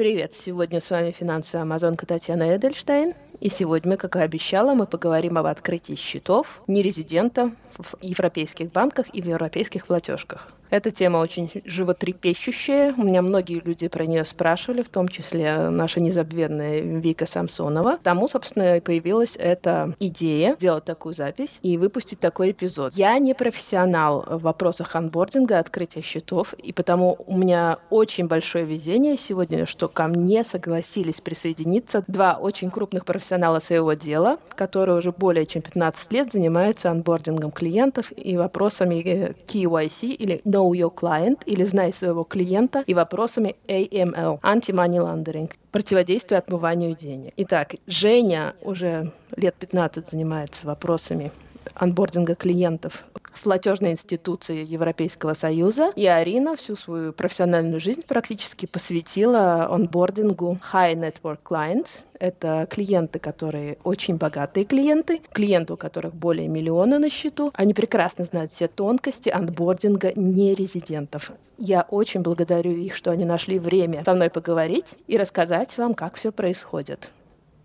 Привет! Сегодня с вами финансовая амазонка Татьяна Эдельштейн. И сегодня, как и обещала, мы поговорим об открытии счетов нерезидента в европейских банках и в европейских платежках. Эта тема очень животрепещущая. У меня многие люди про нее спрашивали, в том числе наша незабвенная Вика Самсонова. Тому, собственно, и появилась эта идея сделать такую запись и выпустить такой эпизод. Я не профессионал в вопросах анбординга, открытия счетов, и потому у меня очень большое везение сегодня, что ко мне согласились присоединиться два очень крупных профессионала своего дела, которые уже более чем 15 лет занимаются анбордингом клиентов и вопросами KYC или No Know Your Client или Знай своего клиента и вопросами AML, Anti-Money Laundering, противодействие отмыванию денег. Итак, Женя уже лет 15 занимается вопросами анбординга клиентов в платежной институции Европейского Союза. И Арина всю свою профессиональную жизнь практически посвятила онбордингу High Network Clients. Это клиенты, которые очень богатые клиенты, клиенты, у которых более миллиона на счету. Они прекрасно знают все тонкости анбординга нерезидентов. Я очень благодарю их, что они нашли время со мной поговорить и рассказать вам, как все происходит.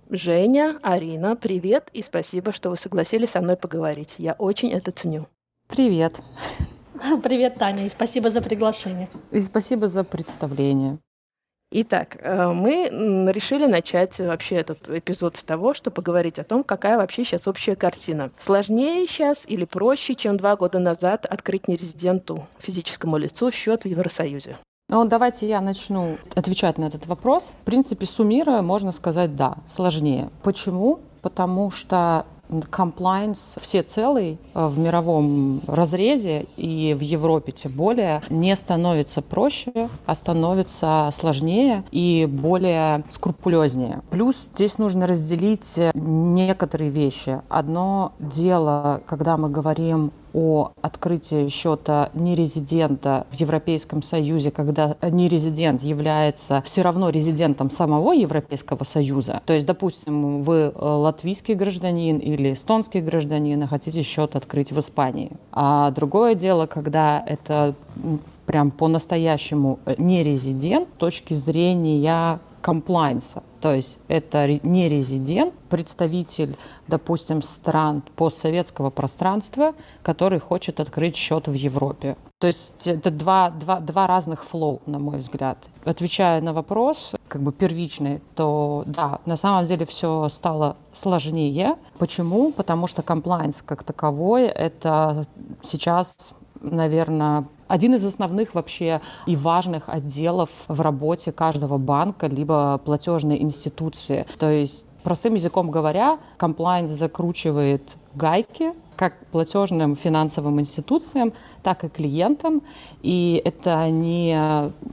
Женя, Арина, привет и спасибо, что вы согласились со мной поговорить. Я очень это ценю. Привет. Привет, Таня, и спасибо за приглашение. И спасибо за представление. Итак, э, мы решили начать вообще этот эпизод с того, что поговорить о том, какая вообще сейчас общая картина. Сложнее сейчас или проще, чем два года назад открыть нерезиденту, физическому лицу, счет в Евросоюзе? Ну, давайте я начну отвечать на этот вопрос. В принципе, суммируя, можно сказать, да, сложнее. Почему? Потому что комплайнс все целый э, в мировом разрезе и в Европе тем более не становится проще, а становится сложнее и более скрупулезнее. Плюс здесь нужно разделить некоторые вещи. Одно дело, когда мы говорим о открытии счета нерезидента в Европейском Союзе, когда нерезидент является все равно резидентом самого Европейского Союза. То есть, допустим, вы э, латвийский гражданин или эстонский гражданин и хотите счет открыть в Испании. А другое дело, когда это прям по-настоящему э, нерезидент с точки зрения комплайнса. То есть это не резидент, представитель, допустим, стран постсоветского пространства, который хочет открыть счет в Европе. То есть это два, два, два разных флоу, на мой взгляд. Отвечая на вопрос, как бы первичный, то да, на самом деле все стало сложнее. Почему? Потому что комплайнс как таковой — это сейчас наверное, один из основных вообще и важных отделов в работе каждого банка либо платежной институции. То есть, простым языком говоря, комплайнс закручивает гайки как платежным финансовым институциям, так и клиентам. И это не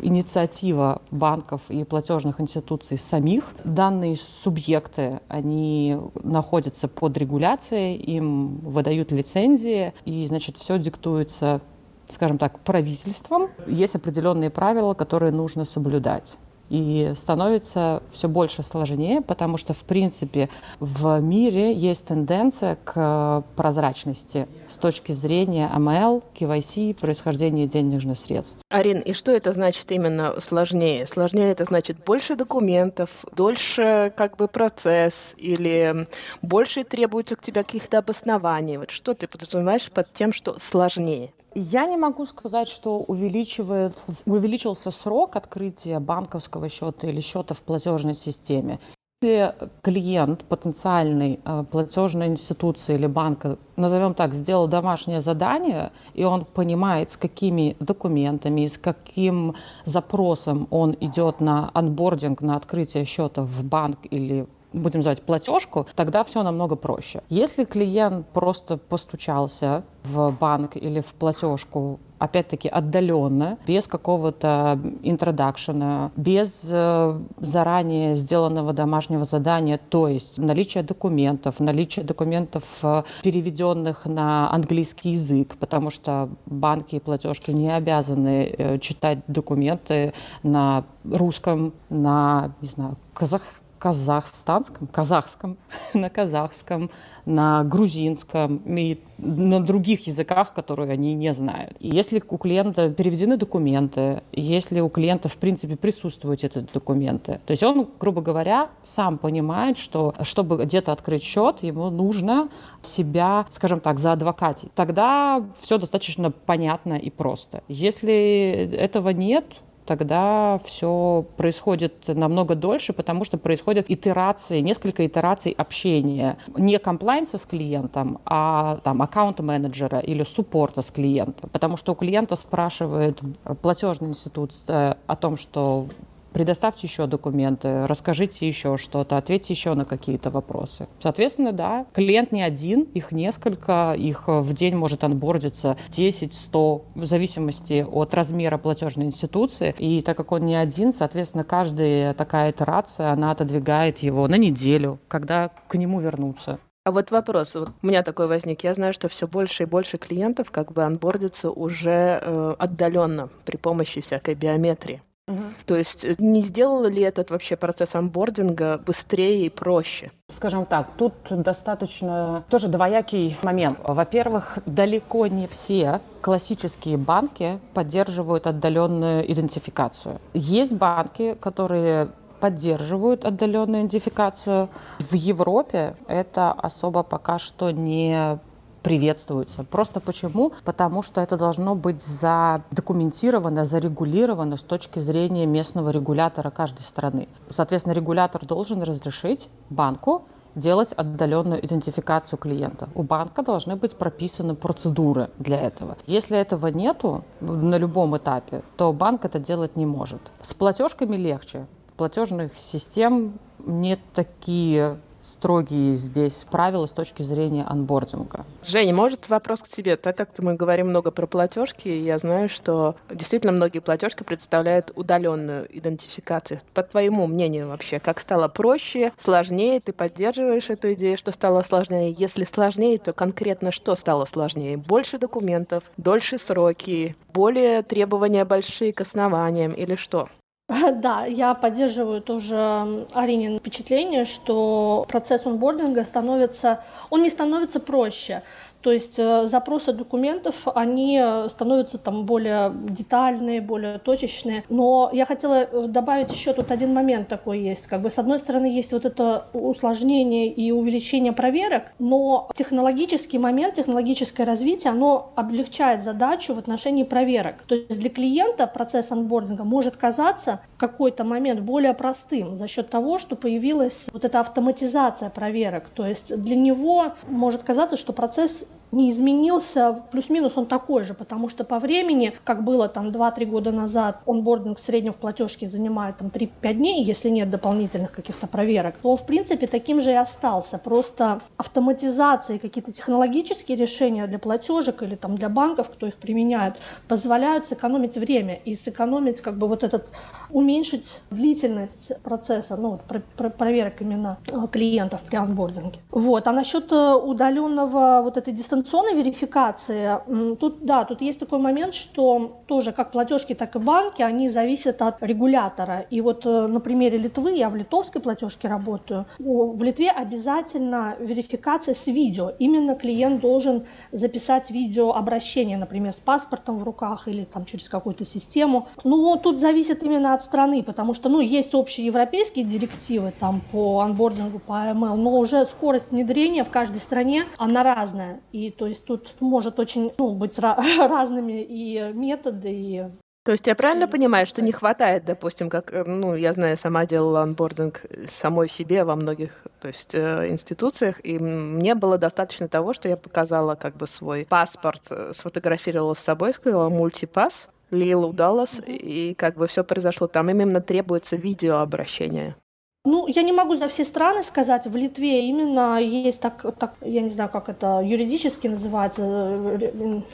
инициатива банков и платежных институций самих. Данные субъекты, они находятся под регуляцией, им выдают лицензии, и, значит, все диктуется скажем так, правительством. Есть определенные правила, которые нужно соблюдать. И становится все больше сложнее, потому что, в принципе, в мире есть тенденция к прозрачности с точки зрения МЛ, KYC, происхождения денежных средств. Арин, и что это значит именно сложнее? Сложнее это значит больше документов, дольше как бы процесс или больше требуется к тебе каких-то обоснований? Вот что ты подразумеваешь под тем, что сложнее? Я не могу сказать, что увеличивает, увеличился срок открытия банковского счета или счета в платежной системе. Если клиент потенциальной э, платежной институции или банка, назовем так, сделал домашнее задание, и он понимает, с какими документами, с каким запросом он идет на анбординг, на открытие счета в банк или будем называть платежку, тогда все намного проще. Если клиент просто постучался в банк или в платежку опять-таки отдаленно, без какого-то интродакшена, без э, заранее сделанного домашнего задания, то есть наличие документов, наличие документов, э, переведенных на английский язык, потому что банки и платежки не обязаны э, читать документы на русском, на, не знаю, казах, казахстанском, казахском, на казахском, на грузинском и на других языках, которые они не знают. И если у клиента переведены документы, если у клиента, в принципе, присутствуют эти документы, то есть он, грубо говоря, сам понимает, что чтобы где-то открыть счет, ему нужно себя, скажем так, заадвокатить. Тогда все достаточно понятно и просто. Если этого нет, тогда все происходит намного дольше, потому что происходят итерации, несколько итераций общения. Не комплайнса с клиентом, а там аккаунт-менеджера или суппорта с клиентом. Потому что у клиента спрашивает платежный институт э, о том, что предоставьте еще документы, расскажите еще что-то, ответьте еще на какие-то вопросы. Соответственно, да, клиент не один, их несколько, их в день может анбордиться 10-100, в зависимости от размера платежной институции. И так как он не один, соответственно, каждая такая итерация, она отодвигает его на неделю, когда к нему вернуться. А вот вопрос, вот у меня такой возник. Я знаю, что все больше и больше клиентов как бы анбордятся уже э, отдаленно при помощи всякой биометрии. Угу. То есть э, не сделал ли этот вообще процесс анбординга быстрее и проще? Скажем так, тут достаточно тоже двоякий момент. Во-первых, далеко не все классические банки поддерживают отдаленную идентификацию. Есть банки, которые поддерживают отдаленную идентификацию. В Европе это особо пока что не приветствуется. Просто почему? Потому что это должно быть задокументировано, зарегулировано с точки зрения местного регулятора каждой страны. Соответственно, регулятор должен разрешить банку делать отдаленную идентификацию клиента. У банка должны быть прописаны процедуры для этого. Если этого нету на любом этапе, то банк это делать не может. С платежками легче. Платежных систем не такие строгие здесь правила с точки зрения анбординга. Женя, может вопрос к тебе? Так как мы говорим много про платежки, я знаю, что действительно многие платежки представляют удаленную идентификацию. По твоему мнению вообще, как стало проще, сложнее? Ты поддерживаешь эту идею, что стало сложнее? Если сложнее, то конкретно что стало сложнее? Больше документов, дольше сроки, более требования большие к основаниям или что? Да, я поддерживаю тоже Аринин впечатление, что процесс онбординга становится, он не становится проще. То есть э, запросы документов, они э, становятся там более детальные, более точечные. Но я хотела э, добавить еще тут один момент такой есть. Как бы с одной стороны есть вот это усложнение и увеличение проверок, но технологический момент, технологическое развитие, оно облегчает задачу в отношении проверок. То есть для клиента процесс анбординга может казаться в какой-то момент более простым за счет того, что появилась вот эта автоматизация проверок. То есть для него может казаться, что процесс не изменился, плюс-минус он такой же, потому что по времени, как было там 2-3 года назад, онбординг в среднем в платежке занимает там 3-5 дней, если нет дополнительных каких-то проверок, то он в принципе таким же и остался. Просто автоматизация и какие-то технологические решения для платежек или там для банков, кто их применяет, позволяют сэкономить время и сэкономить как бы вот этот, уменьшить длительность процесса, ну вот про, про, проверок именно э, клиентов при онбординге. Вот. А насчет э, удаленного вот этой дистанционной верификации, тут, да, тут есть такой момент, что тоже как платежки, так и банки, они зависят от регулятора. И вот э, на примере Литвы, я в литовской платежке работаю, в Литве обязательно верификация с видео. Именно клиент должен записать видео обращение, например, с паспортом в руках или там через какую-то систему. Ну, тут зависит именно от страны, потому что, ну, есть общие европейские директивы там по анбордингу, по AML, но уже скорость внедрения в каждой стране, она разная. И то есть тут может очень ну, быть разными и методы, и то есть я правильно понимаю, что не хватает, допустим, как, э, ну, я знаю, сама делала анбординг самой себе во многих, то есть, э, институциях, и мне было достаточно того, что я показала как бы свой паспорт, э, сфотографировала с собой, сказала мультипас, Лила удалось, и как бы все произошло. Там именно требуется видеообращение. Ну, я не могу за все страны сказать. В Литве именно есть так, так я не знаю, как это юридически называется,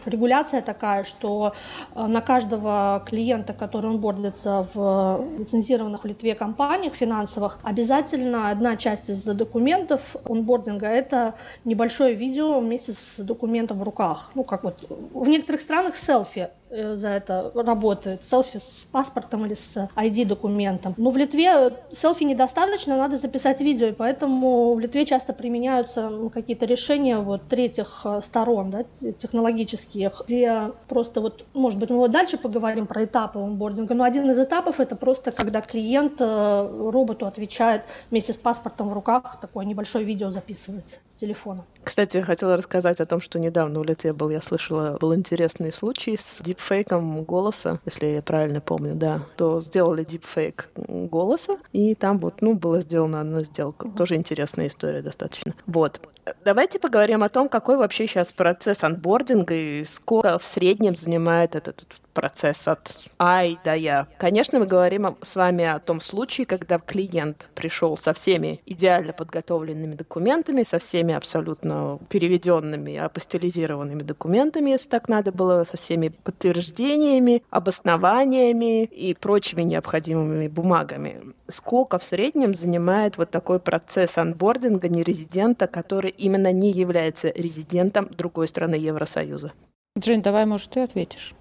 регуляция такая, что э, на каждого клиента, который он бордится в лицензированных в Литве компаниях финансовых, обязательно одна часть из документов онбординга – это небольшое видео вместе с документом в руках. Ну, как вот в некоторых странах селфи за это работает. Селфи с паспортом или с ID-документом. Но в Литве селфи недостаточно, надо записать видео, и поэтому в Литве часто применяются ну, какие-то решения вот третьих э, сторон, да, технологических, где просто вот, может быть, мы вот дальше поговорим про этапы онбординга, но один из этапов это просто когда клиент э, роботу отвечает вместе с паспортом в руках, такое небольшое видео записывается телефона. Кстати, я хотела рассказать о том, что недавно в Литве был, я слышала, был интересный случай с дипфейком голоса, если я правильно помню, да, то сделали дипфейк голоса, и там вот, ну, была сделана одна сделка. Тоже интересная история достаточно. Вот. Давайте поговорим о том, какой вообще сейчас процесс анбординга и сколько в среднем занимает этот процесс от А и до Я. Конечно, мы говорим с вами о том случае, когда клиент пришел со всеми идеально подготовленными документами, со всеми абсолютно переведенными, апостилизированными документами, если так надо было, со всеми подтверждениями, обоснованиями и прочими необходимыми бумагами. Сколько в среднем занимает вот такой процесс анбординга нерезидента, который именно не является резидентом другой страны Евросоюза? Джин, давай, может, ты ответишь.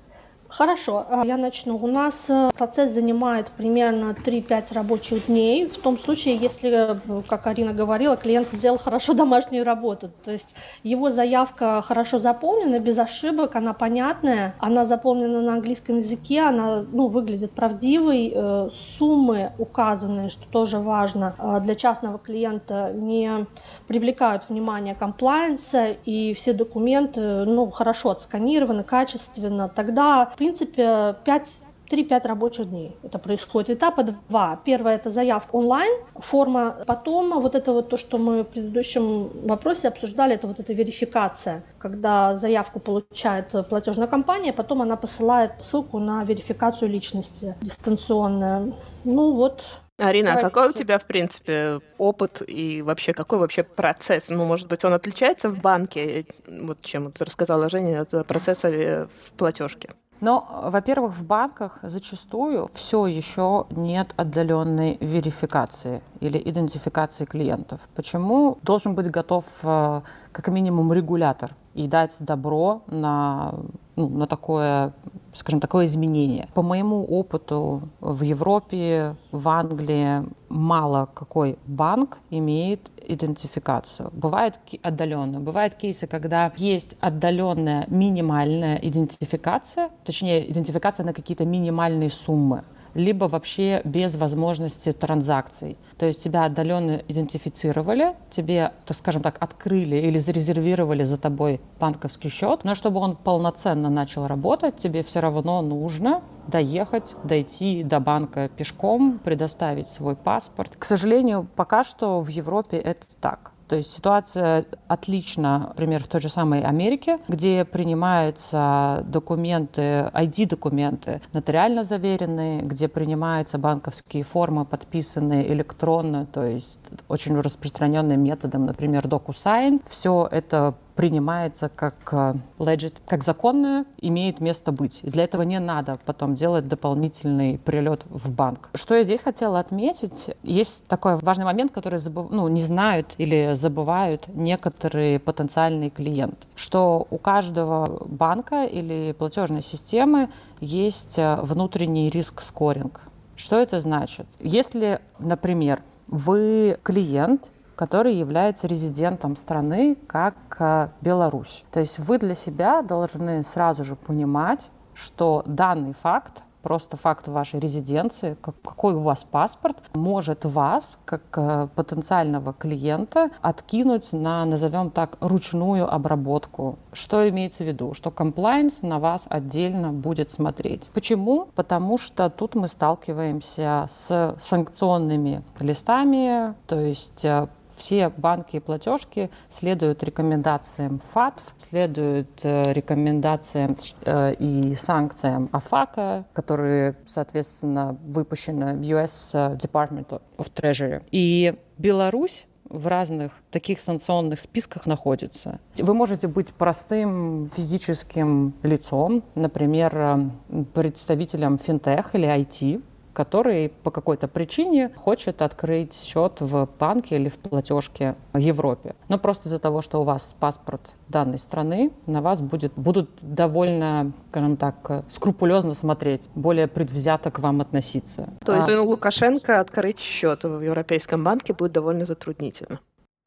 Хорошо, а, я начну. У нас э, процесс занимает примерно 3-5 рабочих дней. В том случае, если, э, как Арина говорила, клиент сделал хорошо домашнюю работу. То есть его заявка хорошо заполнена, без ошибок, она понятная, она заполнена на английском языке, она ну, выглядит правдивой. Э, суммы указанные, что тоже важно для частного клиента, не привлекают внимание комплайенса, и все документы ну, хорошо отсканированы, качественно. Тогда принципе, 5 3-5 рабочих дней это происходит. Этапа два. Первое – это заявка онлайн, форма. Потом вот это вот то, что мы в предыдущем вопросе обсуждали, это вот эта верификация. Когда заявку получает платежная компания, потом она посылает ссылку на верификацию личности дистанционная. Ну вот, Арина, а какой у тебя, в принципе, опыт и вообще какой вообще процесс? Ну, может быть, он отличается в банке, вот чем вот рассказала Женя, от процесса в платежке? Но, во-первых, в банках зачастую все еще нет отдаленной верификации или идентификации клиентов. Почему должен быть готов э, как минимум регулятор и дать добро на, ну, на такое, скажем, такое изменение. По моему опыту в Европе, в Англии мало какой банк имеет идентификацию. Бывает отдаленная. Бывают кейсы, когда есть отдаленная минимальная идентификация, точнее, идентификация на какие-то минимальные суммы либо вообще без возможности транзакций. То есть тебя отдаленно идентифицировали, тебе, так скажем так, открыли или зарезервировали за тобой банковский счет, но чтобы он полноценно начал работать, тебе все равно нужно доехать, дойти до банка пешком, предоставить свой паспорт. К сожалению, пока что в Европе это так. То есть ситуация отлична, например, в той же самой Америке, где принимаются документы, ID-документы, нотариально заверенные, где принимаются банковские формы, подписанные электронно, то есть очень распространенным методом, например, DocuSign. Все это принимается как э, legit, как законное, имеет место быть. И для этого не надо потом делать дополнительный прилет в банк. Что я здесь хотела отметить, есть такой важный момент, который забыв... ну, не знают или забывают некоторые потенциальные клиенты, что у каждого банка или платежной системы есть э, внутренний риск-скоринг. Что это значит? Если, например, вы клиент, который является резидентом страны, как э, Беларусь. То есть вы для себя должны сразу же понимать, что данный факт просто факт вашей резиденции, как, какой у вас паспорт, может вас, как э, потенциального клиента, откинуть на, назовем так, ручную обработку. Что имеется в виду? Что комплайнс на вас отдельно будет смотреть. Почему? Потому что тут мы сталкиваемся с санкционными листами, то есть э, все банки и платежки следуют рекомендациям ФАТФ, следуют э, рекомендациям э, и санкциям АФАКа, которые, соответственно, выпущены US Department of Treasury. И Беларусь в разных таких санкционных списках находится. Вы можете быть простым физическим лицом, например, э, представителем финтех или IT, который по какой-то причине хочет открыть счет в банке или в платежке в Европе. Но просто из-за того, что у вас паспорт данной страны, на вас будет, будут довольно, скажем так, скрупулезно смотреть, более предвзято к вам относиться. То есть а... Лукашенко открыть счет в Европейском банке будет довольно затруднительно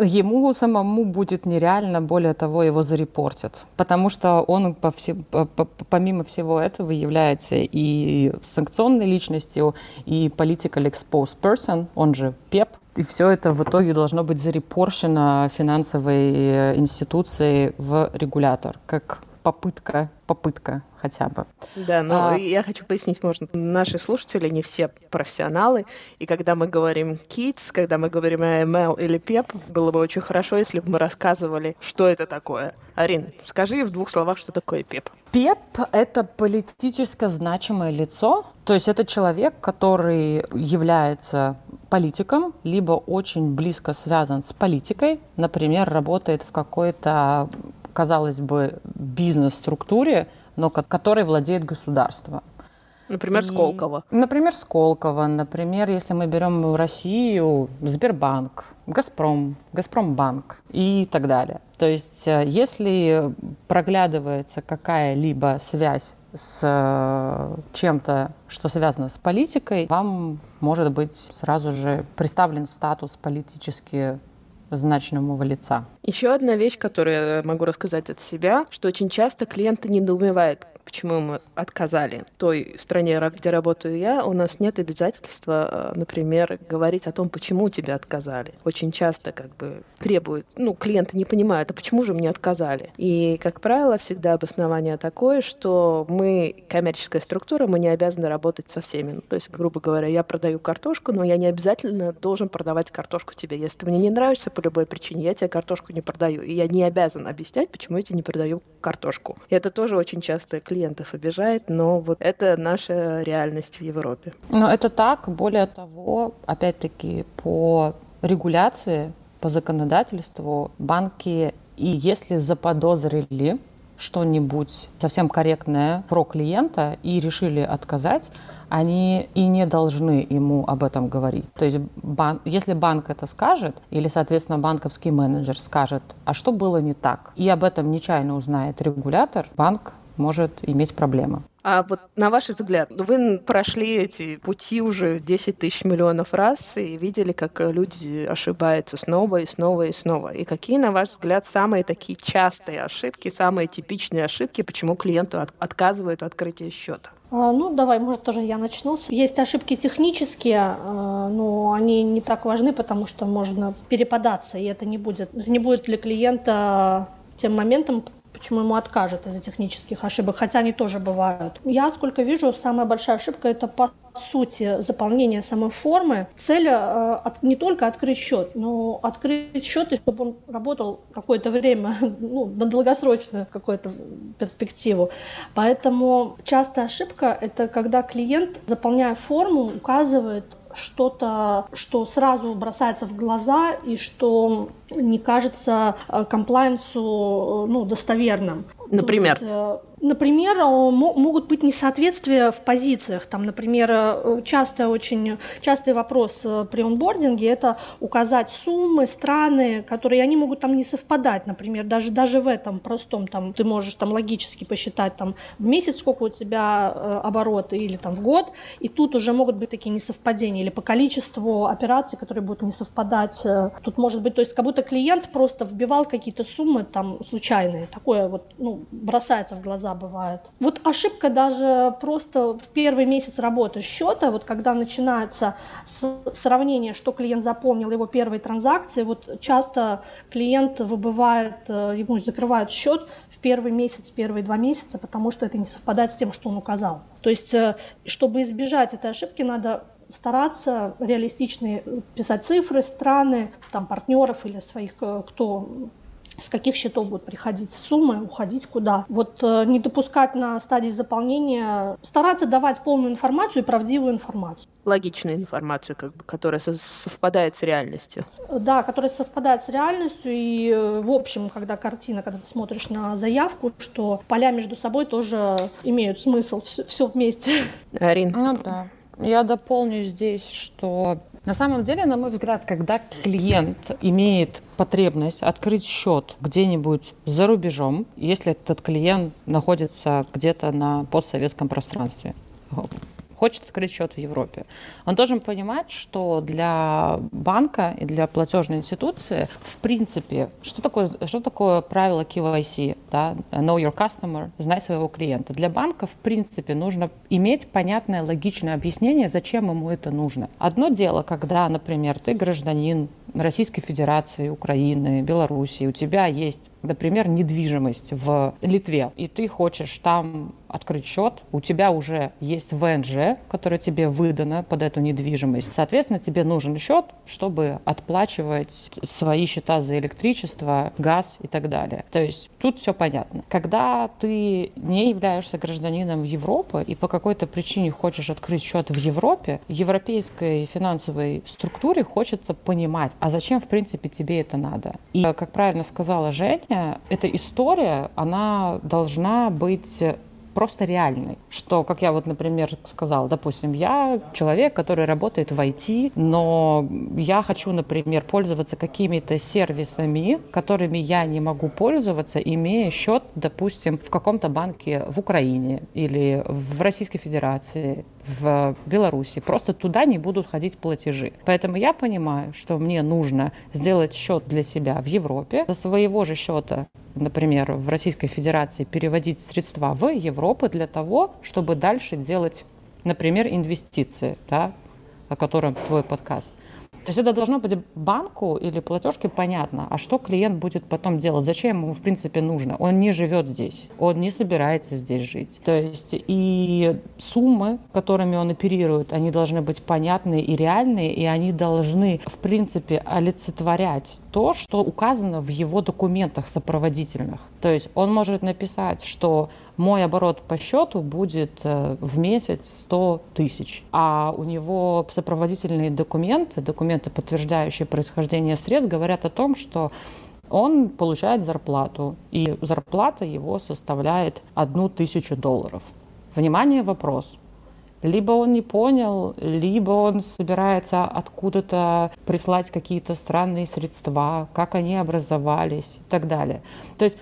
ему самому будет нереально, более того, его зарепортят, потому что он по все, по, по, помимо всего этого является и санкционной личностью, и political exposed person, он же ПЕП, и все это в итоге должно быть зарепорщено финансовой институцией в регулятор, как попытка, попытка хотя бы. Да, но а... я хочу пояснить, можно, наши слушатели не все профессионалы, и когда мы говорим kids, когда мы говорим AML или PEP, было бы очень хорошо, если бы мы рассказывали, что это такое. Арин, скажи в двух словах, что такое PEP. ПЕП – это политически значимое лицо, то есть это человек, который является политиком, либо очень близко связан с политикой, например, работает в какой-то казалось бы, бизнес-структуре, но которой владеет государство. Например, Сколково. И, например, Сколково. Например, если мы берем Россию, Сбербанк, Газпром, Газпромбанк и так далее. То есть, э, если проглядывается какая-либо связь с э, чем-то, что связано с политикой, вам может быть сразу же представлен статус политически значимого лица. Еще одна вещь, которую я могу рассказать от себя, что очень часто клиенты недоумевают, почему мы отказали той стране, где работаю я, у нас нет обязательства, э, например, говорить о том, почему тебе отказали. Очень часто как бы требуют, ну, клиенты не понимают, а почему же мне отказали? И, как правило, всегда обоснование такое, что мы, коммерческая структура, мы не обязаны работать со всеми. Ну, то есть, грубо говоря, я продаю картошку, но я не обязательно должен продавать картошку тебе. Если ты мне не нравишься по любой причине, я тебе картошку не продаю. И я не обязан объяснять, почему я тебе не продаю картошку. И это тоже очень часто клиентов обижает, но вот это наша реальность в Европе. Но это так. Более того, опять-таки, по регуляции, по законодательству банки, и если заподозрили что-нибудь совсем корректное про клиента и решили отказать, они и не должны ему об этом говорить. То есть бан, если банк это скажет, или, соответственно, банковский менеджер скажет, а что было не так, и об этом нечаянно узнает регулятор, банк может иметь проблемы. А вот на ваш взгляд, вы прошли эти пути уже 10 тысяч миллионов раз и видели, как люди ошибаются снова и снова и снова. И какие, на ваш взгляд, самые такие частые ошибки, самые типичные ошибки, почему клиенту от, отказывают открытии счета? А, ну, давай, может, тоже я начну. Есть ошибки технические, а, но они не так важны, потому что можно перепадаться, и это не будет, не будет для клиента тем моментом, почему ему откажут из-за технических ошибок, хотя они тоже бывают. Я, сколько вижу, самая большая ошибка – это по сути заполнения самой формы. Цель э, не только открыть счет, но открыть счет, и чтобы он работал какое-то время, ну, на долгосрочную какую-то перспективу. Поэтому частая ошибка – это когда клиент, заполняя форму, указывает что-то, что сразу бросается в глаза и что не кажется э, комплайенсу э, ну, достоверным. Например? есть, э, например, могут быть несоответствия в позициях. Там, например, частый, очень частый вопрос при онбординге – это указать суммы, страны, которые они могут там не совпадать. Например, даже, даже в этом простом там, ты можешь там логически посчитать там, в месяц, сколько у тебя обороты или там, в год, и тут уже могут быть такие несовпадения. Или по количеству операций, которые будут не совпадать. Тут может быть, то есть как будто клиент просто вбивал какие-то суммы там случайные. Такое вот, ну, бросается в глаза бывает. Вот ошибка даже просто в первый месяц работы счета, вот когда начинается сравнение, что клиент запомнил его первые транзакции, вот часто клиент выбывает, э, ему закрывают счет в первый месяц, первые два месяца, потому что это не совпадает с тем, что он указал. То есть, э, чтобы избежать этой ошибки, надо стараться реалистичные писать цифры, страны, там, партнеров или своих, э, кто с каких счетов будут приходить суммы, уходить куда. Вот э, не допускать на стадии заполнения, стараться давать полную информацию и правдивую информацию. Логичную информацию, как бы, которая совпадает с реальностью. Да, которая совпадает с реальностью. И э, в общем, когда картина, когда ты смотришь на заявку, что поля между собой тоже имеют смысл все, все вместе. Арин. Ну да. Я дополню здесь, что на самом деле, на мой взгляд, когда клиент имеет потребность открыть счет где-нибудь за рубежом, если этот клиент находится где-то на постсоветском пространстве, хочет открыть счет в Европе. Он должен понимать, что для банка и для платежной институции, в принципе, что такое, что такое правило KYC, да? know your customer, знай своего клиента. Для банка, в принципе, нужно иметь понятное, логичное объяснение, зачем ему это нужно. Одно дело, когда, например, ты гражданин Российской Федерации, Украины, Белоруссии, у тебя есть, например, недвижимость в Литве, и ты хочешь там открыть счет, у тебя уже есть ВНЖ, которое тебе выдано под эту недвижимость. Соответственно, тебе нужен счет, чтобы отплачивать свои счета за электричество, газ и так далее. То есть тут все понятно. Когда ты не являешься гражданином Европы и по какой-то причине хочешь открыть счет в Европе, европейской финансовой структуре хочется понимать, а зачем, в принципе, тебе это надо. И, как правильно сказала Женя, эта история, она должна быть просто реальный. Что, как я вот, например, сказала, допустим, я человек, который работает в IT, но я хочу, например, пользоваться какими-то сервисами, которыми я не могу пользоваться, имея счет, допустим, в каком-то банке в Украине или в Российской Федерации в Беларуси. Просто туда не будут ходить платежи. Поэтому я понимаю, что мне нужно сделать счет для себя в Европе, со своего же счета, например, в Российской Федерации переводить средства в Европу для того, чтобы дальше делать, например, инвестиции, да, о котором твой подкаст. То есть это должно быть банку или платежке понятно, а что клиент будет потом делать, зачем ему в принципе нужно. Он не живет здесь, он не собирается здесь жить. То есть и суммы, которыми он оперирует, они должны быть понятные и реальные, и они должны в принципе олицетворять то, что указано в его документах сопроводительных. То есть он может написать, что мой оборот по счету будет э, в месяц 100 тысяч, а у него сопроводительные документы, документы, подтверждающие происхождение средств, говорят о том, что он получает зарплату, и зарплата его составляет одну тысячу долларов. Внимание, вопрос. Либо он не понял, либо он собирается откуда-то прислать какие-то странные средства, как они образовались и так далее. То есть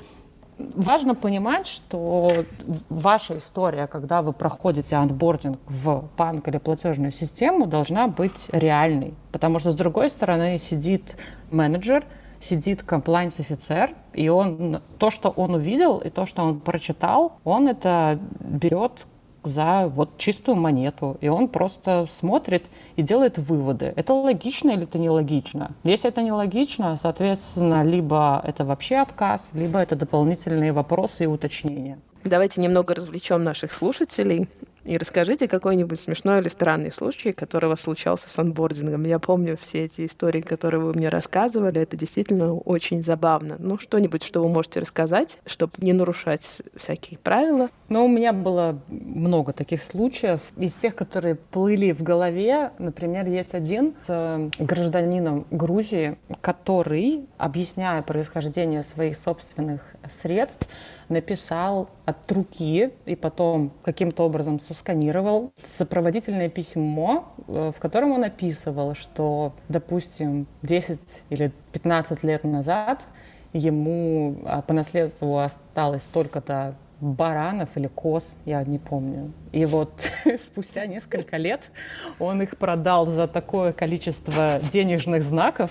важно понимать, что ваша история, когда вы проходите анбординг в банк или платежную систему, должна быть реальной. Потому что с другой стороны сидит менеджер, сидит комплайнс-офицер, и он то, что он увидел, и то, что он прочитал, он это берет за вот чистую монету. И он просто смотрит и делает выводы. Это логично или это нелогично? Если это нелогично, соответственно, либо это вообще отказ, либо это дополнительные вопросы и уточнения. Давайте немного развлечем наших слушателей. И расскажите какой-нибудь смешной или странный случай, который у вас случался с анбордингом. Я помню все эти истории, которые вы мне рассказывали. Это действительно очень забавно. Ну, что-нибудь, что вы можете рассказать, чтобы не нарушать всякие правила. Ну, у меня было много таких случаев. Из тех, которые плыли в голове, например, есть один с э, гражданином Грузии, который, объясняя происхождение своих собственных средств, написал от руки и потом каким-то образом сосканировал сопроводительное письмо, э, в котором он описывал, что, допустим, 10 или 15 лет назад ему а, по наследству осталось столько-то баранов или коз, я не помню. И вот спустя несколько лет он их продал за такое количество денежных знаков,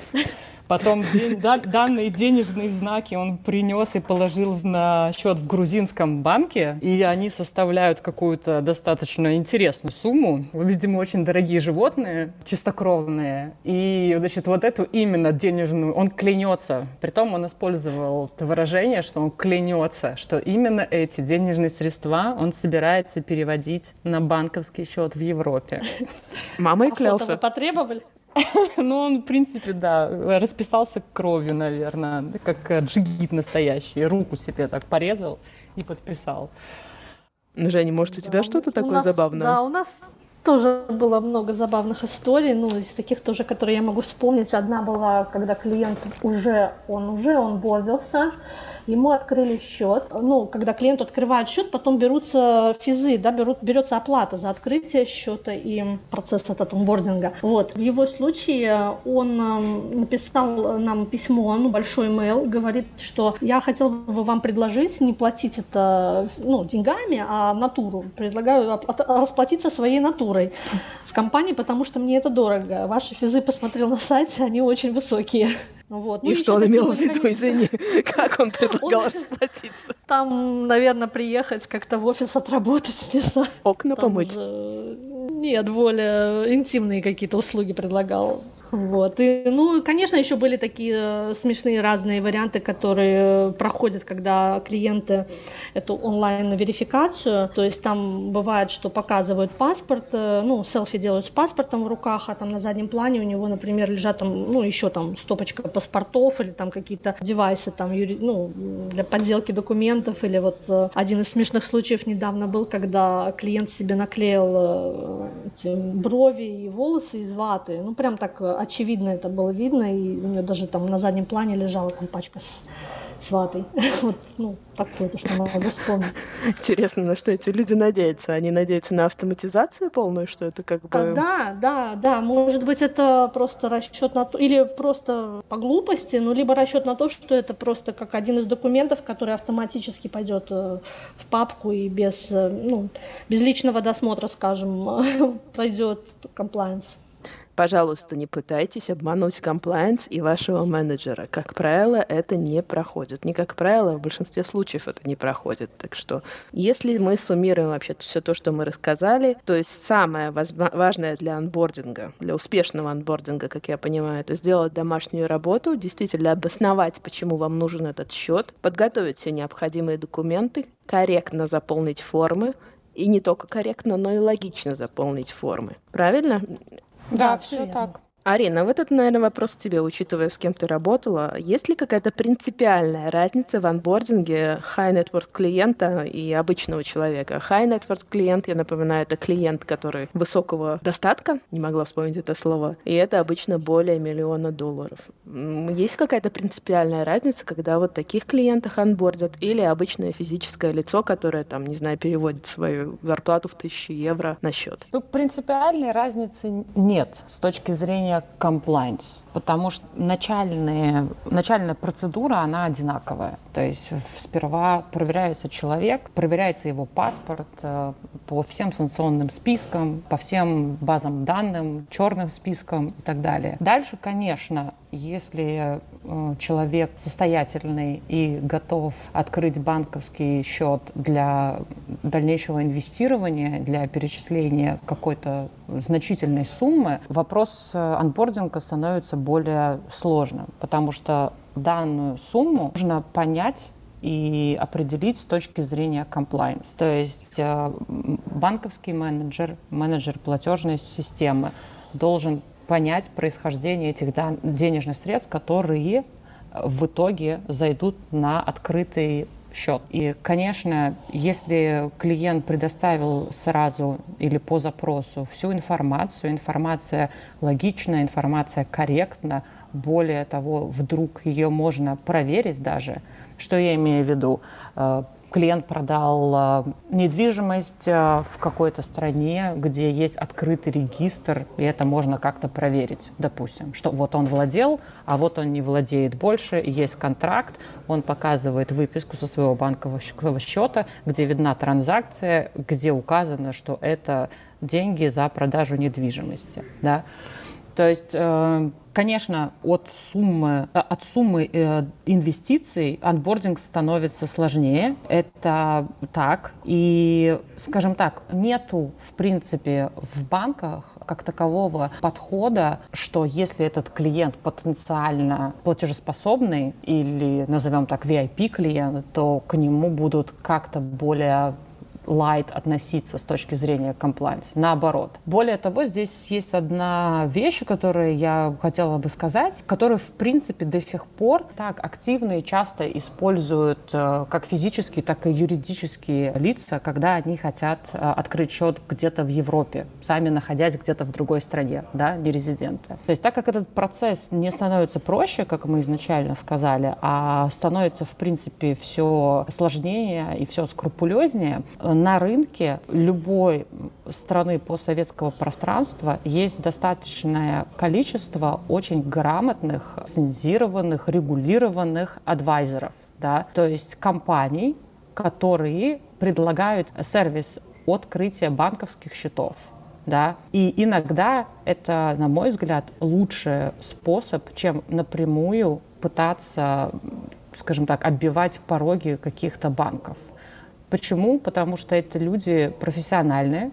Потом день, да, данные денежные знаки он принес и положил на счет в грузинском банке, и они составляют какую-то достаточно интересную сумму. Видимо, очень дорогие животные, чистокровные. И, значит, вот эту именно денежную, он клянется. Притом он использовал это выражение, что он клянется, что именно эти денежные средства он собирается переводить на банковский счет в Европе. Мама и клялся. А фото вы потребовали? Ну, он, в принципе, да, расписался кровью, наверное, как джигит настоящий. Руку себе так порезал и подписал. Ну, Женя, может, у тебя да, что-то такое нас, забавное? Да, у нас тоже было много забавных историй, ну, из таких тоже, которые я могу вспомнить. Одна была, когда клиент уже, он уже он бордился, ему открыли счет. Ну, когда клиент открывает счет, потом берутся физы, да, берут, берется оплата за открытие счета и процесс этот онбординга. Вот. В его случае он эм, написал нам письмо, ну, большой mail, говорит, что я хотел бы вам предложить не платить это ну, деньгами, а натуру. Предлагаю расплатиться своей натурой с компанией, потому что мне это дорого. Ваши физы посмотрел на сайте, они очень высокие. Вот. Ну, и что он имел в виду, извини, как он предлагал расплатиться? Там, наверное, приехать как-то в офис отработать, не знаю. Окна помыть? Нет, более интимные какие-то услуги предлагал. Вот. И, ну, конечно, еще были такие э, смешные разные варианты, которые проходят, когда клиенты эту онлайн-верификацию. То есть там бывает, что показывают паспорт, э, ну, селфи делают с паспортом в руках, а там на заднем плане у него, например, лежат там, ну, еще там стопочка паспортов или там какие-то девайсы там, юри... ну, для подделки документов. Или вот э, один из смешных случаев недавно был, когда клиент себе наклеил эти брови и волосы из ваты. Ну, прям так очевидно это было видно, и у нее даже там на заднем плане лежала там пачка с, с ватой. вот, ну, такое, то, что могу вспомнить. Интересно, на что эти люди надеются? Они надеются на автоматизацию полную, что это как бы... А, да, да, да, может быть, это просто расчет на то, или просто по глупости, ну, либо расчет на то, что это просто как один из документов, который автоматически пойдет э, в папку и без, э, ну, без личного досмотра, скажем, пойдет compliance. Пожалуйста, не пытайтесь обмануть комплайенс и вашего менеджера. Как правило, это не проходит. Не как правило, в большинстве случаев это не проходит. Так что, если мы суммируем вообще все то, что мы рассказали, то есть самое важное для анбординга, для успешного анбординга, как я понимаю, это сделать домашнюю работу, действительно обосновать, почему вам нужен этот счет, подготовить все необходимые документы, корректно заполнить формы, и не только корректно, но и логично заполнить формы. Правильно? Да, да все так. Арина, вот это, наверное, вопрос к тебе, учитывая, с кем ты работала. Есть ли какая-то принципиальная разница в анбординге high network клиента и обычного человека? High network клиент, я напоминаю, это клиент, который высокого достатка, не могла вспомнить это слово, и это обычно более миллиона долларов. Есть какая-то принципиальная разница, когда вот таких клиентах анбордят или обычное физическое лицо, которое, там, не знаю, переводит свою зарплату в тысячу евро на счет? Ну, принципиальной разницы нет с точки зрения compliance, потому что начальные, начальная процедура, она одинаковая. То есть сперва проверяется человек, проверяется его паспорт э, по всем санкционным спискам, по всем базам данным, черным спискам и так далее. Дальше, конечно, если э, человек состоятельный и готов открыть банковский счет для дальнейшего инвестирования, для перечисления какой-то значительной суммы, вопрос э, анбординга становится более сложным, потому что данную сумму нужно понять и определить с точки зрения compliance. То есть э, банковский менеджер, менеджер платежной системы должен понять происхождение этих денежных средств, которые в итоге зайдут на открытый счет. И, конечно, если клиент предоставил сразу или по запросу всю информацию, информация логичная, информация корректна, более того, вдруг ее можно проверить даже. Что я имею в виду? Клиент продал э, недвижимость э, в какой-то стране, где есть открытый регистр, и это можно как-то проверить, допустим, что вот он владел, а вот он не владеет больше, есть контракт, он показывает выписку со своего банкового счета, где видна транзакция, где указано, что это деньги за продажу недвижимости. Да? То есть Конечно, от суммы, э, от суммы э, инвестиций анбординг становится сложнее. Это так. И, скажем так, нету, в принципе, в банках как такового подхода, что если этот клиент потенциально платежеспособный или, назовем так, VIP клиент, то к нему будут как-то более light относиться с точки зрения compliance. Наоборот. Более того, здесь есть одна вещь, которую я хотела бы сказать, которую, в принципе, до сих пор так активно и часто используют э, как физические, так и юридические лица, когда они хотят э, открыть счет где-то в Европе, сами находясь где-то в другой стране, да, не резиденты. То есть так как этот процесс не становится проще, как мы изначально сказали, а становится, в принципе, все сложнее и все скрупулезнее, на рынке любой страны постсоветского пространства есть достаточное количество очень грамотных, лицензированных, регулированных адвайзеров, да, то есть компаний, которые предлагают сервис открытия банковских счетов. Да? И иногда это, на мой взгляд, лучший способ, чем напрямую пытаться, скажем так, оббивать пороги каких-то банков. Почему? Потому что это люди профессиональные,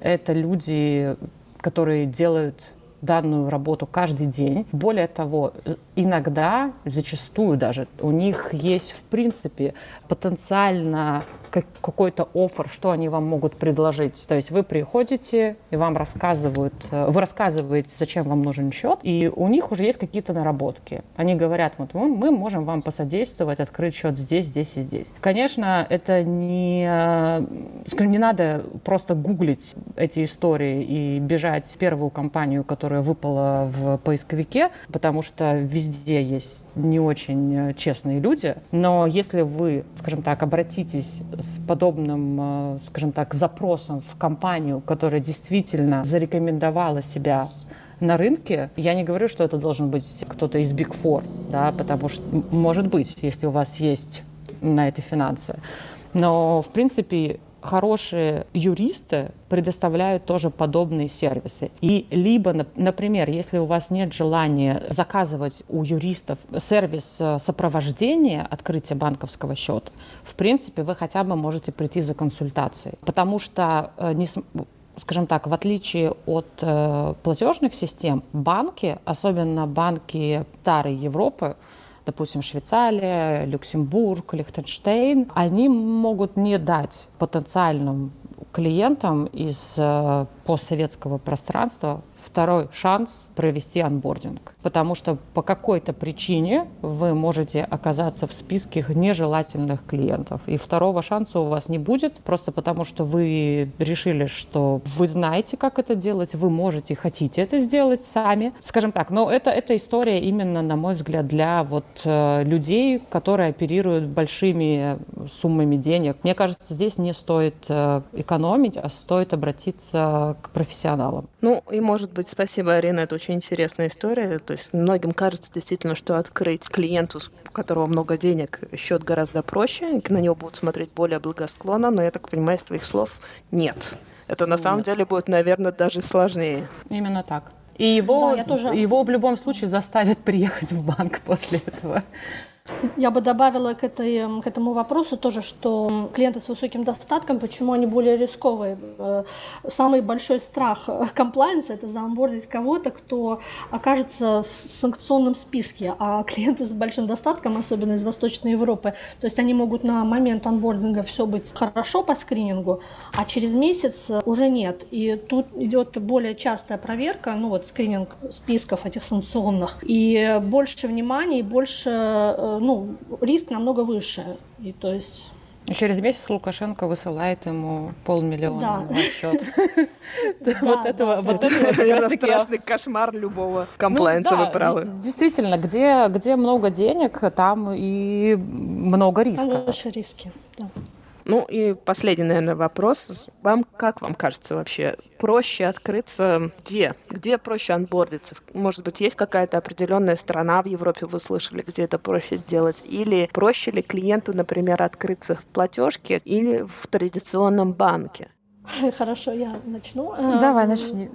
это люди, которые делают данную работу каждый день. Более того, иногда, зачастую даже, у них есть в принципе потенциально какой-то офер, что они вам могут предложить. То есть вы приходите, и вам рассказывают, э, вы рассказываете, зачем вам нужен счет, и у них уже есть какие-то наработки. Они говорят, вот мы, мы можем вам посодействовать, открыть счет здесь, здесь и здесь. Конечно, это не, э, скажем, не надо просто гуглить эти истории и бежать в первую компанию, которая выпала в поисковике, потому что везде есть не очень э, честные люди. Но если вы, скажем так, обратитесь с подобным, э, скажем так, запросом в компанию, которая действительно зарекомендовала себя на рынке, я не говорю, что это должен быть кто-то из Big Four, да, потому что может быть, если у вас есть на это финансы. Но, в принципе, хорошие юристы предоставляют тоже подобные сервисы. И либо, например, если у вас нет желания заказывать у юристов сервис э, сопровождения открытия банковского счета, в принципе, вы хотя бы можете прийти за консультацией. Потому что, э, скажем так, в отличие от э, платежных систем, банки, особенно банки старой Европы, допустим, Швейцария, Люксембург, Лихтенштейн, они могут не дать потенциальным клиентам из э, постсоветского пространства второй шанс провести анбординг. Потому что по какой-то причине вы можете оказаться в списке нежелательных клиентов. И второго шанса у вас не будет, просто потому что вы решили, что вы знаете, как это делать, вы можете, хотите это сделать сами. Скажем так, но это, это история именно, на мой взгляд, для вот э, людей, которые оперируют большими суммами денег. Мне кажется, здесь не стоит э, экономить, а стоит обратиться к профессионалам. Ну и может быть, спасибо, Арина, это очень интересная история. То есть многим кажется действительно, что открыть клиенту, у которого много денег, счет гораздо проще, и на него будут смотреть более благосклонно, но я так понимаю, из твоих слов нет. Это на самом деле будет, наверное, даже сложнее. Именно так. И его, да, тоже... его в любом случае заставят приехать в банк после этого. Я бы добавила к, этой, к этому вопросу тоже, что клиенты с высоким достатком, почему они более рисковые. Э, самый большой страх комплайенса – это заонбордить кого-то, кто окажется в санкционном списке, а клиенты с большим достатком, особенно из Восточной Европы, то есть они могут на момент анбординга все быть хорошо по скринингу, а через месяц уже нет. И тут идет более частая проверка, ну вот скрининг списков этих санкционных, и больше внимания, и больше э, ну, риск намного выше. И то есть и через месяц Лукашенко высылает ему полмиллиона да. на счет. Вот этого, вот это страшный кошмар любого ну комплайенса, вы правы. Действительно, где где много денег, там и много риска. Там больше риски, да. Ну и последний, наверное, вопрос. Вам, как вам кажется вообще, проще открыться где? Где проще анбордиться? Может быть, есть какая-то определенная страна в Европе, вы слышали, где это проще сделать? Или проще ли клиенту, например, открыться в платежке или в традиционном банке? Хорошо, я начну. Давай, начни.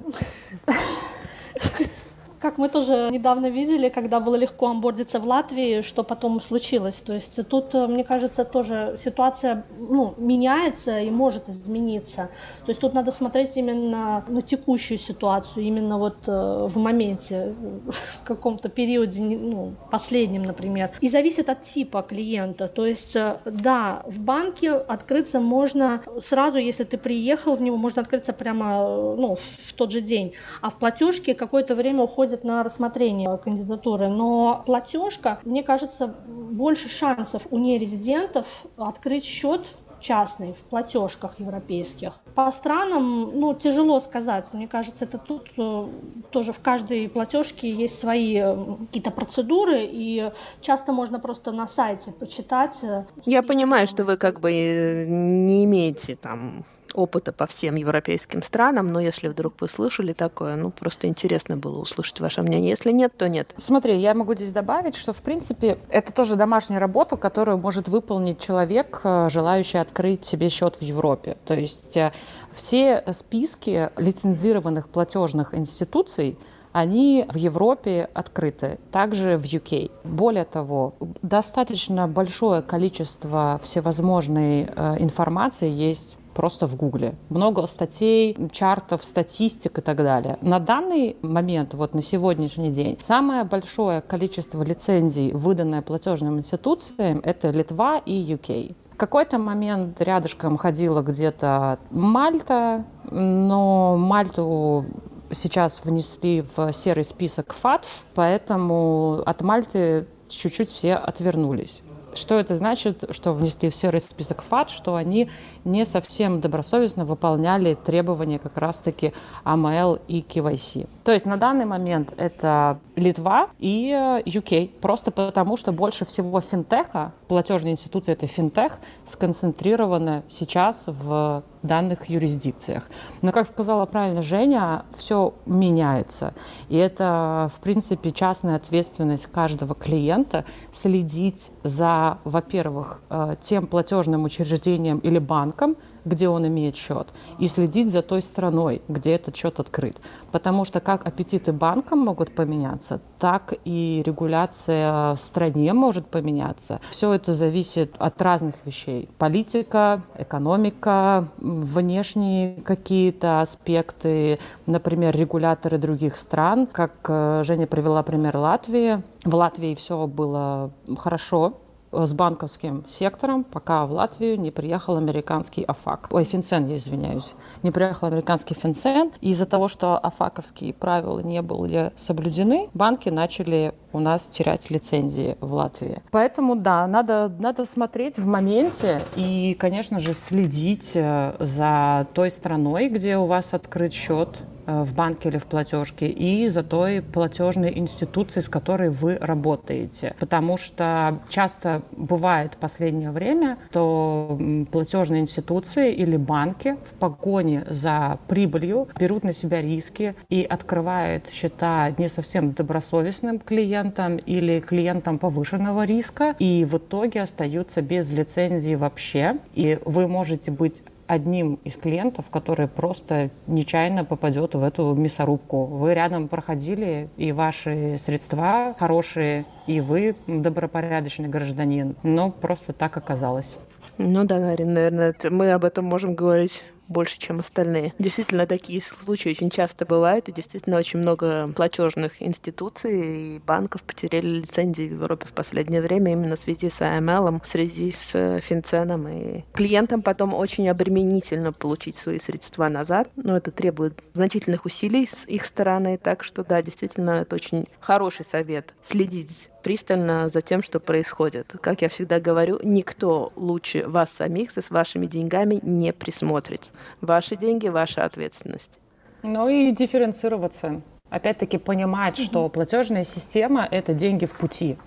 Как мы тоже недавно видели, когда было легко амбордиться в Латвии, что потом случилось. То есть тут, э, мне кажется, тоже ситуация ну, меняется и может измениться. То есть тут надо смотреть именно на текущую ситуацию, именно вот э, в моменте, в каком-то периоде, ну, последнем, например. И зависит от типа клиента. То есть, э, да, в банке открыться можно сразу, если ты приехал в него, можно открыться прямо ну, в тот же день. А в платежке какое-то время уходит на рассмотрение кандидатуры. Но платежка, мне кажется, больше шансов у нерезидентов открыть счет частный в платежках европейских. По странам, ну, тяжело сказать. Мне кажется, это тут э, тоже в каждой платежке есть свои э, какие-то процедуры, и часто можно просто на сайте почитать. Э, Я понимаю, что вы как бы не имеете там опыта по всем европейским странам, но если вдруг вы слышали такое, ну, просто интересно было услышать ваше мнение. Если нет, то нет. Смотри, я могу здесь добавить, что, в принципе, это тоже домашняя работа, которую может выполнить человек, э, желающий открыть себе счет в Европе. То есть э, все списки лицензированных платежных институций они в Европе открыты, также в UK. Более того, достаточно большое количество всевозможной э, информации есть просто в Гугле. Много статей, чартов, статистик и так далее. На данный момент, вот на сегодняшний день, самое большое количество лицензий, выданное платежным институциям, это Литва и UK. В какой-то момент рядышком ходила где-то Мальта, но Мальту сейчас внесли в серый список ФАТФ, поэтому от Мальты чуть-чуть все отвернулись. Что это значит, что внесли в серый список ФАТ, что они не совсем добросовестно выполняли требования как раз-таки АМЛ и KYC. То есть на данный момент это Литва и UK, просто потому что больше всего финтеха, платежные институции это финтех, сконцентрированы сейчас в данных юрисдикциях. Но, как сказала правильно Женя, все меняется. И это, в принципе, частная ответственность каждого клиента следить за, во-первых, э, тем платежным учреждением или банком, где он имеет счет, и следить за той страной, где этот счет открыт. Потому что как аппетиты банка могут поменяться, так и регуляция в стране может поменяться. Все это зависит от разных вещей. Политика, экономика, внешние какие-то аспекты, например, регуляторы других стран. Как э, Женя привела пример Латвии. В Латвии все было хорошо, с банковским сектором, пока в Латвию не приехал американский АФАК. Ой, Финцен, я извиняюсь. Не приехал американский Финцен. Из-за того, что АФАКовские правила не были соблюдены, банки начали у нас терять лицензии в Латвии. Поэтому, да, надо, надо смотреть в моменте и, конечно же, следить э, за той страной, где у вас открыт счет, Э, в банке или в платежке, и за той платежной институцией, с которой вы работаете. Потому что часто бывает в последнее время, что платежные институции или банки в погоне за прибылью берут на себя риски и открывают счета не совсем добросовестным клиентам или клиентам повышенного риска, и в итоге остаются без лицензии вообще. И вы можете быть одним из клиентов, который просто нечаянно попадет в эту мясорубку. Вы рядом проходили, и ваши средства хорошие, и вы добропорядочный гражданин. Но просто так оказалось. Ну да, наверное, мы об этом можем говорить больше, чем остальные. Действительно, такие случаи очень часто бывают, и действительно очень много платежных институций и банков потеряли лицензии в Европе в последнее время именно в связи с АМЛ, в связи с э, Финценом. И клиентам потом очень обременительно получить свои средства назад, но это требует значительных усилий с их стороны, так что да, действительно, это очень хороший совет следить пристально за тем, что происходит. Как я всегда говорю, никто лучше вас самих с вашими деньгами не присмотрит. Ваши деньги, ваша ответственность. Ну и дифференцироваться. Опять-таки понимать, что платежная система – это деньги в пути.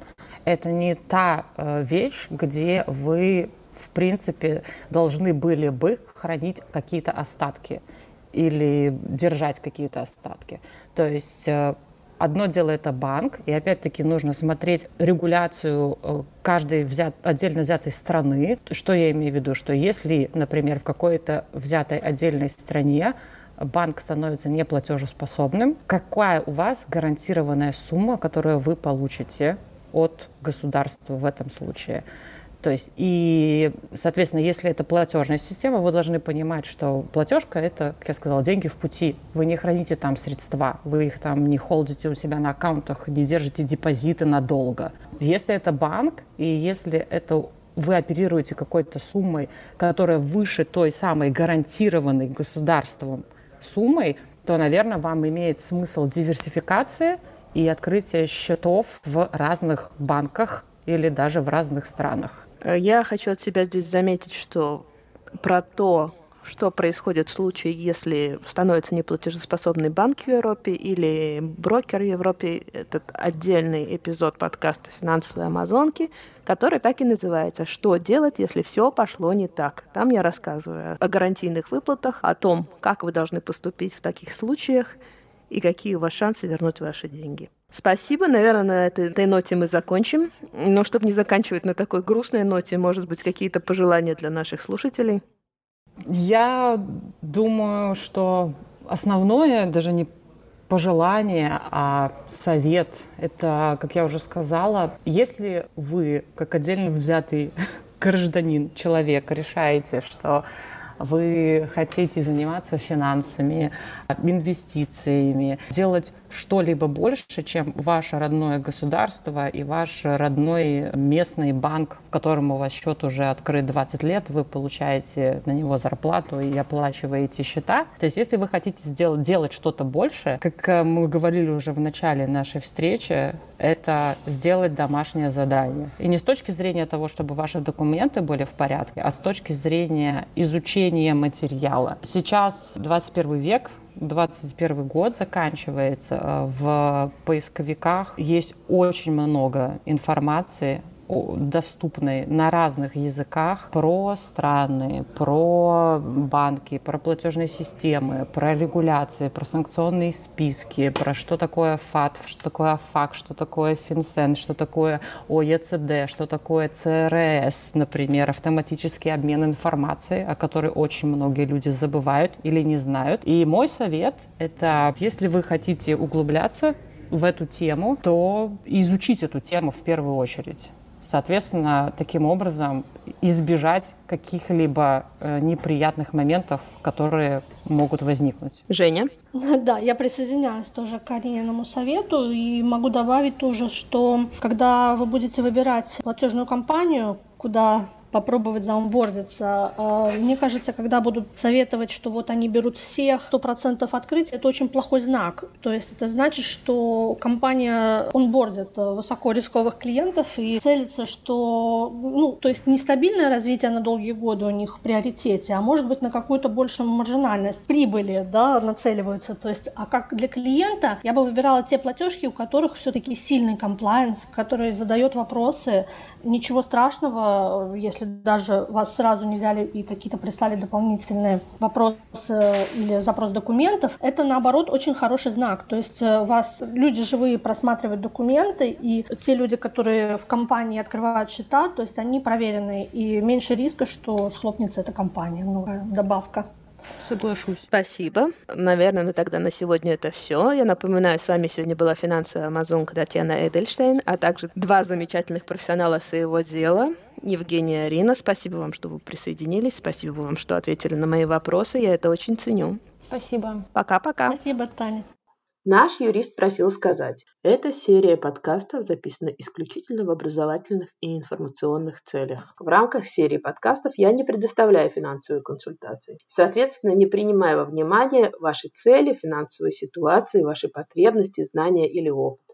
Это не та э, вещь, где вы, в принципе, должны были бы хранить какие-то остатки или держать какие-то остатки. То есть э, Одно дело это банк, и опять-таки нужно смотреть регуляцию э, каждой взят, отдельно взятой страны. Что я имею в виду? Что если, например, в какой-то взятой отдельной стране банк становится неплатежеспособным, какая у вас гарантированная сумма, которую вы получите от государства в этом случае? То есть, и, соответственно, если это платежная система, вы должны понимать, что платежка – это, как я сказала, деньги в пути. Вы не храните там средства, вы их там не холдите у себя на аккаунтах, не держите депозиты надолго. Если это банк, и если это вы оперируете какой-то суммой, которая выше той самой гарантированной государством суммой, то, наверное, вам имеет смысл диверсификация и открытие счетов в разных банках или даже в разных странах. Э, я хочу от себя здесь заметить, что про то, что происходит в случае, если становится неплатежеспособный банк в Европе или брокер в Европе. Этот отдельный эпизод подкаста «Финансовые амазонки», который так и называется «Что делать, если все пошло не так?». Там я рассказываю о гарантийных выплатах, о том, как вы должны поступить в таких случаях и какие у вас шансы вернуть ваши деньги. Спасибо. Наверное, на этой, этой ноте мы закончим. Но чтобы не заканчивать на такой грустной ноте, может быть, какие-то пожелания для наших слушателей? Я думаю, что основное даже не пожелание, а совет. Это, как я уже сказала, если вы, как отдельно взятый гражданин, человек, решаете, что вы хотите заниматься финансами, инвестициями, делать что-либо больше, чем ваше родное государство и ваш родной местный банк, в котором у вас счет уже открыт 20 лет, вы получаете на него зарплату и оплачиваете счета. То есть если вы хотите сделать, делать что-то больше, как э, мы говорили уже в начале нашей встречи, это сделать домашнее задание. И не с точки зрения того, чтобы ваши документы были в порядке, а с точки зрения изучения материала. Сейчас 21 век, 21 год заканчивается, э, в поисковиках. Есть очень много информации доступной на разных языках про страны, про банки, про платежные системы, про регуляции, про санкционные списки, про что такое ФАТФ, что такое АФАК, что такое ФинСЕН, что такое ОЕЦД, что такое ЦРС, например, автоматический обмен информацией, о которой очень многие люди забывают или не знают. И мой совет — это, если вы хотите углубляться в эту тему, то изучить эту тему в первую очередь. Соответственно, таким образом избежать каких-либо э, неприятных моментов, которые могут возникнуть. Женя? Да, я присоединяюсь тоже к Карининому совету и могу добавить тоже, что когда вы будете выбирать платежную компанию, куда попробовать заонбордиться. А, мне кажется, когда будут советовать, что вот они берут всех 100% открытия, это очень плохой знак. То есть это значит, что компания онбордит высоко рисковых клиентов и целится, что, ну, то есть нестабильное развитие на долгие годы у них в приоритете, а может быть на какую-то большую маржинальность прибыли, да, нацеливаются. То есть, а как для клиента я бы выбирала те платежки, у которых все-таки сильный комплайенс, который задает вопросы. Ничего страшного, если даже вас сразу не взяли и какие-то прислали дополнительные вопросы или запрос документов, это наоборот очень хороший знак. То есть э, вас люди живые просматривают документы, и те люди, которые в компании открывают счета, то есть они проверенные, и меньше риска, что схлопнется эта компания. Новая добавка. Соглашусь. Спасибо. Наверное, ну, тогда на сегодня это все. Я напоминаю, с вами сегодня была финансовая амазонка Татьяна Эдельштейн, а также два замечательных профессионала своего дела. Евгения Арина, спасибо вам, что вы присоединились. Спасибо вам, что ответили на мои вопросы. Я это очень ценю. Спасибо. Пока-пока. Спасибо, Таня. Наш юрист просил сказать, эта серия подкастов записана исключительно в образовательных и информационных целях. В рамках серии подкастов я не предоставляю финансовые консультации. Соответственно, не принимая во внимание ваши цели, финансовые ситуации, ваши потребности, знания или опыт.